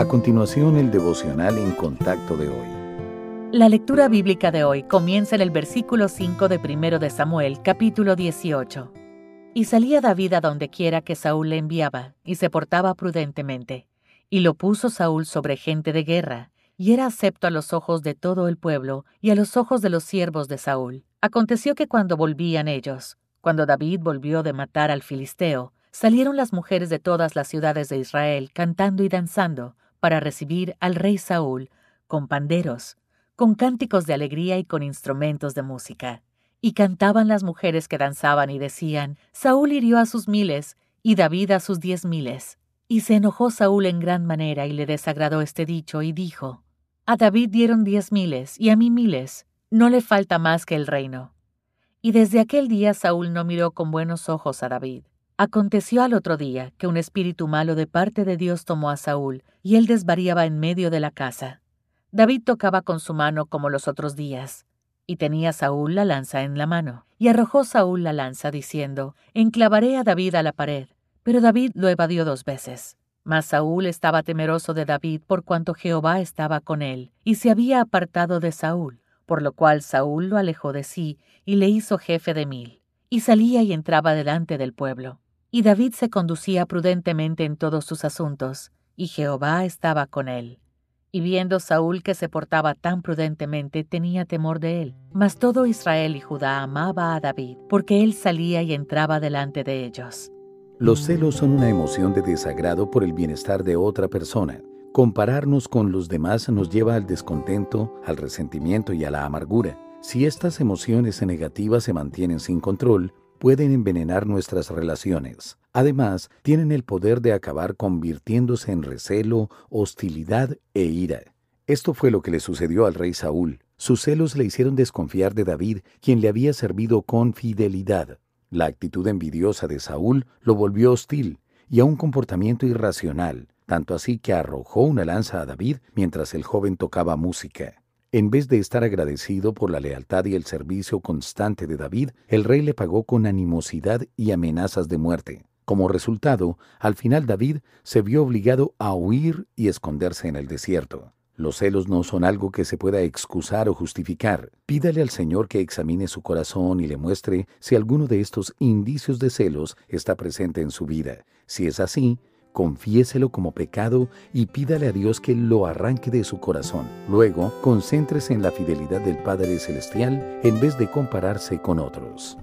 A continuación, el devocional en contacto de hoy. La lectura bíblica de hoy comienza en el versículo 5 de 1 de Samuel, capítulo 18. Y salía David a donde quiera que Saúl le enviaba, y se portaba prudentemente. Y lo puso Saúl sobre gente de guerra, y era acepto a los ojos de todo el pueblo y a los ojos de los siervos de Saúl. Aconteció que cuando volvían ellos, cuando David volvió de matar al filisteo, salieron las mujeres de todas las ciudades de Israel cantando y danzando, para recibir al rey Saúl con panderos, con cánticos de alegría y con instrumentos de música. Y cantaban las mujeres que danzaban y decían, Saúl hirió a sus miles y David a sus diez miles. Y se enojó Saúl en gran manera y le desagradó este dicho y dijo, A David dieron diez miles y a mí miles, no le falta más que el reino. Y desde aquel día Saúl no miró con buenos ojos a David. Aconteció al otro día que un espíritu malo de parte de Dios tomó a Saúl, y él desvariaba en medio de la casa. David tocaba con su mano como los otros días, y tenía Saúl la lanza en la mano. Y arrojó Saúl la lanza, diciendo, Enclavaré a David a la pared. Pero David lo evadió dos veces. Mas Saúl estaba temeroso de David por cuanto Jehová estaba con él, y se había apartado de Saúl, por lo cual Saúl lo alejó de sí, y le hizo jefe de mil, y salía y entraba delante del pueblo. Y David se conducía prudentemente en todos sus asuntos, y Jehová estaba con él. Y viendo Saúl que se portaba tan prudentemente, tenía temor de él. Mas todo Israel y Judá amaba a David, porque él salía y entraba delante de ellos. Los celos son una emoción de desagrado por el bienestar de otra persona. Compararnos con los demás nos lleva al descontento, al resentimiento y a la amargura. Si estas emociones negativas se mantienen sin control, pueden envenenar nuestras relaciones. Además, tienen el poder de acabar convirtiéndose en recelo, hostilidad e ira. Esto fue lo que le sucedió al rey Saúl. Sus celos le hicieron desconfiar de David, quien le había servido con fidelidad. La actitud envidiosa de Saúl lo volvió hostil y a un comportamiento irracional, tanto así que arrojó una lanza a David mientras el joven tocaba música. En vez de estar agradecido por la lealtad y el servicio constante de David, el rey le pagó con animosidad y amenazas de muerte. Como resultado, al final David se vio obligado a huir y esconderse en el desierto. Los celos no son algo que se pueda excusar o justificar. Pídale al Señor que examine su corazón y le muestre si alguno de estos indicios de celos está presente en su vida. Si es así, confiéselo como pecado y pídale a Dios que lo arranque de su corazón. Luego, concéntrese en la fidelidad del Padre Celestial en vez de compararse con otros.